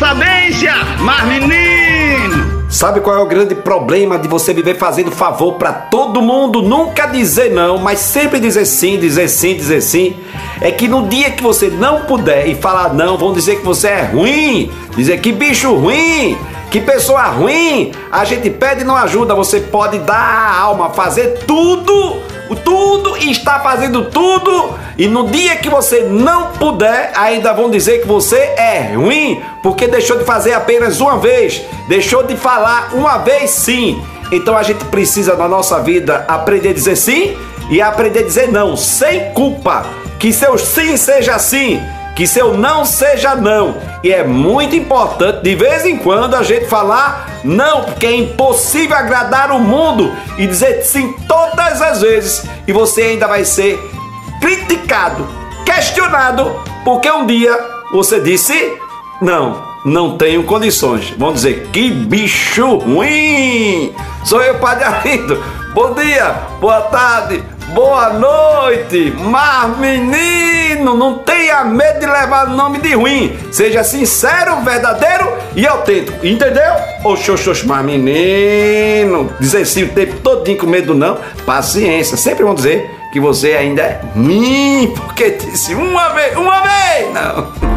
sabência, mas menino! Sabe qual é o grande problema de você viver fazendo favor para todo mundo? Nunca dizer não, mas sempre dizer sim, dizer sim, dizer sim. É que no dia que você não puder e falar não, vão dizer que você é ruim, dizer que bicho ruim, que pessoa ruim. A gente pede e não ajuda. Você pode dar a alma, fazer tudo tudo e está fazendo tudo. E no dia que você não puder, ainda vão dizer que você é ruim, porque deixou de fazer apenas uma vez, deixou de falar uma vez sim. Então a gente precisa na nossa vida aprender a dizer sim e aprender a dizer não, sem culpa. Que seu sim seja sim que seu não seja não. E é muito importante de vez em quando a gente falar não, porque é impossível agradar o mundo e dizer sim todas as vezes e você ainda vai ser criticado, questionado, porque um dia você disse não, não tenho condições. Vão dizer que bicho ruim. Sou eu, Padre Arindo. Bom dia, boa tarde, boa noite. Mas menino, não tenha medo de levar nome de ruim. Seja sincero, verdadeiro e autêntico. Entendeu? Oxe, oxe, mas menino. Dizer sim o tempo todinho com medo não. Paciência. Sempre vão dizer que você ainda é ruim, porque disse uma vez, uma vez, não.